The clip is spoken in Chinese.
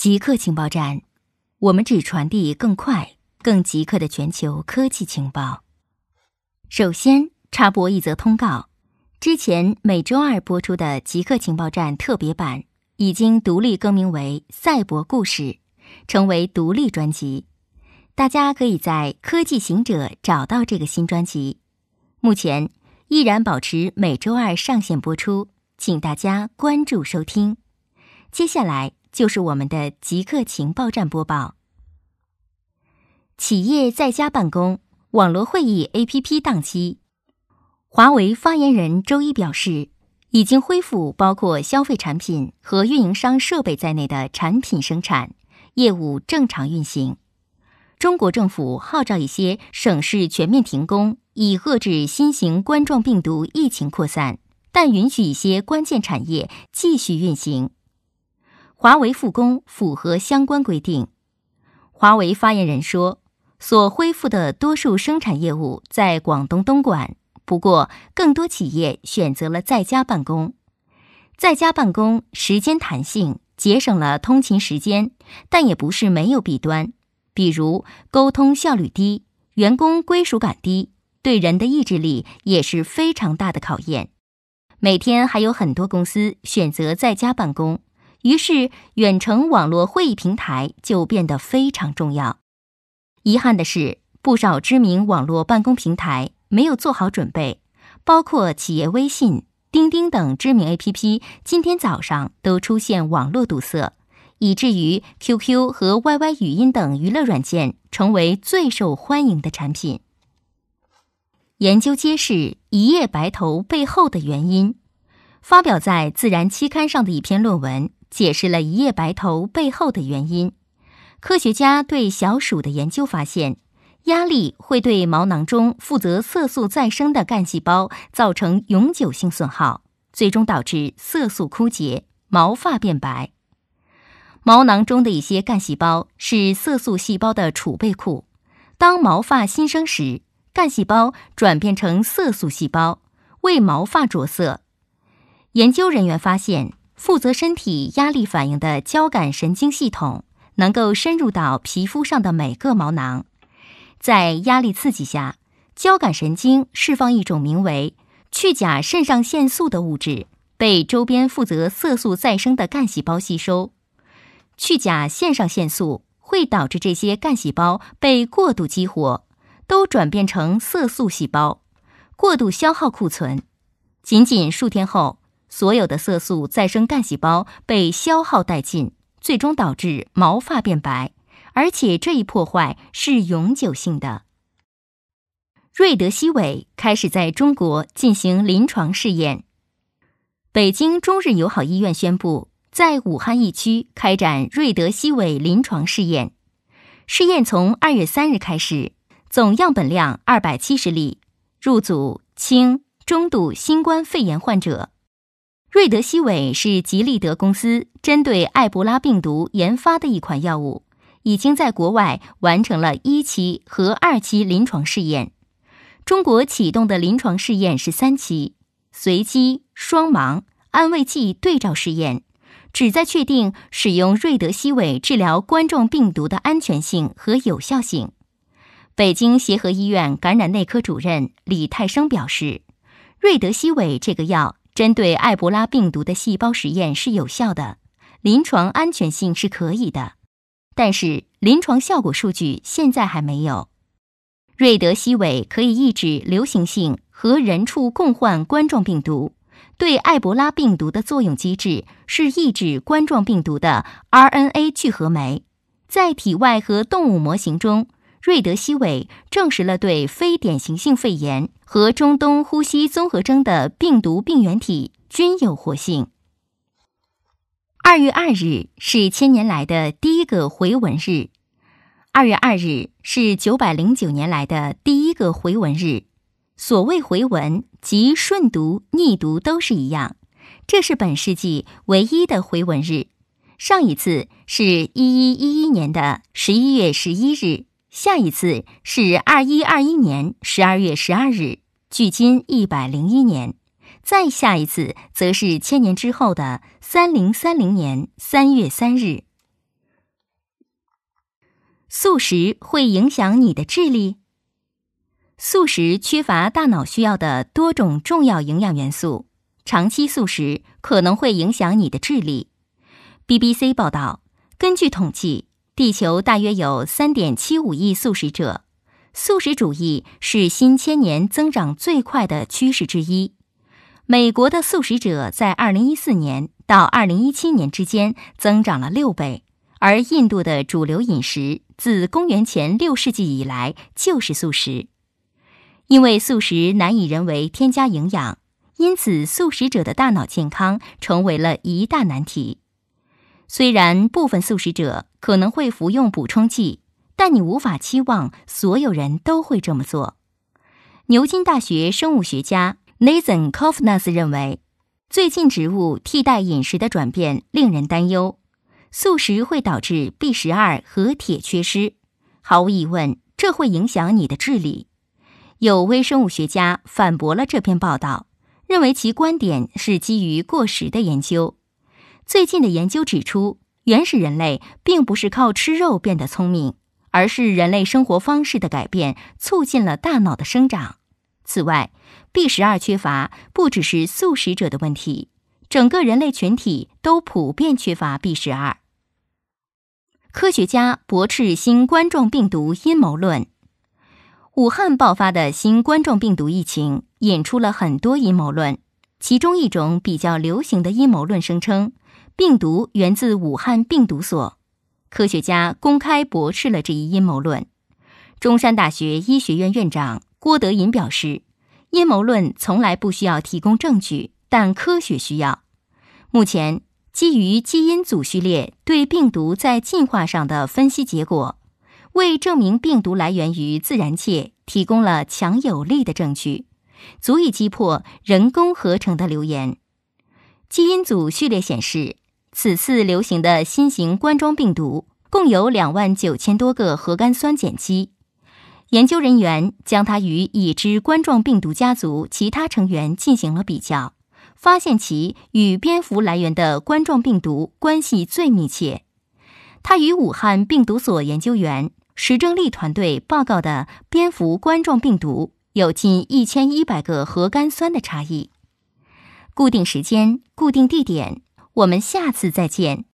极客情报站，我们只传递更快、更极客的全球科技情报。首先插播一则通告：之前每周二播出的极客情报站特别版已经独立更名为《赛博故事》，成为独立专辑。大家可以在科技行者找到这个新专辑。目前依然保持每周二上线播出，请大家关注收听。接下来。就是我们的极客情报站播报。企业在家办公、网络会议 APP 宕机。华为发言人周一表示，已经恢复包括消费产品和运营商设备在内的产品生产业务正常运行。中国政府号召一些省市全面停工，以遏制新型冠状病毒疫情扩散，但允许一些关键产业继续运行。华为复工符合相关规定。华为发言人说，所恢复的多数生产业务在广东东莞，不过更多企业选择了在家办公。在家办公时间弹性，节省了通勤时间，但也不是没有弊端，比如沟通效率低，员工归属感低，对人的意志力也是非常大的考验。每天还有很多公司选择在家办公。于是，远程网络会议平台就变得非常重要。遗憾的是，不少知名网络办公平台没有做好准备，包括企业微信、钉钉等知名 APP，今天早上都出现网络堵塞，以至于 QQ 和 YY 语音等娱乐软件成为最受欢迎的产品。研究揭示一夜白头背后的原因，发表在《自然》期刊上的一篇论文。解释了一夜白头背后的原因。科学家对小鼠的研究发现，压力会对毛囊中负责色素再生的干细胞造成永久性损耗，最终导致色素枯竭、毛发变白。毛囊中的一些干细胞是色素细胞的储备库，当毛发新生时，干细胞转变成色素细胞，为毛发着色。研究人员发现。负责身体压力反应的交感神经系统能够深入到皮肤上的每个毛囊，在压力刺激下，交感神经释放一种名为去甲肾上腺素的物质，被周边负责色素再生的干细胞吸收。去甲肾上腺素会导致这些干细胞被过度激活，都转变成色素细胞，过度消耗库存。仅仅数天后。所有的色素再生干细胞被消耗殆尽，最终导致毛发变白，而且这一破坏是永久性的。瑞德西韦开始在中国进行临床试验。北京中日友好医院宣布，在武汉疫区开展瑞德西韦临床试验。试验从二月三日开始，总样本量二百七十例，入组轻、中度新冠肺炎患者。瑞德西韦是吉利德公司针对埃博拉病毒研发的一款药物，已经在国外完成了一期和二期临床试验。中国启动的临床试验是三期，随机双盲安慰剂对照试验，旨在确定使用瑞德西韦治疗冠状病毒的安全性和有效性。北京协和医院感染内科主任李泰生表示，瑞德西韦这个药。针对埃博拉病毒的细胞实验是有效的，临床安全性是可以的，但是临床效果数据现在还没有。瑞德西韦可以抑制流行性和人畜共患冠状病毒，对埃博拉病毒的作用机制是抑制冠状病毒的 RNA 聚合酶，在体外和动物模型中。瑞德西韦证实了对非典型性肺炎和中东呼吸综合征的病毒病原体均有活性。二月二日是千年来的第一个回文日，二月二日是九百零九年来的第一个回文日。所谓回文，即顺读、逆读都是一样。这是本世纪唯一的回文日，上一次是一一一一年的十一月十一日。下一次是二一二一年十二月十二日，距今一百零一年；再下一次则是千年之后的三零三零年三月三日。素食会影响你的智力？素食缺乏大脑需要的多种重要营养元素，长期素食可能会影响你的智力。BBC 报道，根据统计，地球大约有3.75亿素食者，素食主义是新千年增长最快的趋势之一。美国的素食者在2014年到2017年之间增长了六倍，而印度的主流饮食自公元前六世纪以来就是素食。因为素食难以人为添加营养，因此素食者的大脑健康成为了一大难题。虽然部分素食者可能会服用补充剂，但你无法期望所有人都会这么做。牛津大学生物学家。Nathan Kofnas 认为，最近植物替代饮食的转变令人担忧。素食会导致 B 十二和铁缺失，毫无疑问，这会影响你的智力。有微生物学家反驳了这篇报道，认为其观点是基于过时的研究。最近的研究指出，原始人类并不是靠吃肉变得聪明，而是人类生活方式的改变促进了大脑的生长。此外，B 十二缺乏不只是素食者的问题，整个人类群体都普遍缺乏 B 十二。科学家驳斥新冠状病毒阴谋论。武汉爆发的新冠状病毒疫情引出了很多阴谋论，其中一种比较流行的阴谋论声称，病毒源自武汉病毒所。科学家公开驳斥了这一阴谋论。中山大学医学院院长。郭德银表示，阴谋论从来不需要提供证据，但科学需要。目前，基于基因组序列对病毒在进化上的分析结果，为证明病毒来源于自然界提供了强有力的证据，足以击破人工合成的流言。基因组序列显示，此次流行的新型冠状病毒共有两万九千多个核苷酸碱基。研究人员将它与已知冠状病毒家族其他成员进行了比较，发现其与蝙蝠来源的冠状病毒关系最密切。它与武汉病毒所研究员石正丽团队报告的蝙蝠冠状病毒有近一千一百个核苷酸的差异。固定时间，固定地点，我们下次再见。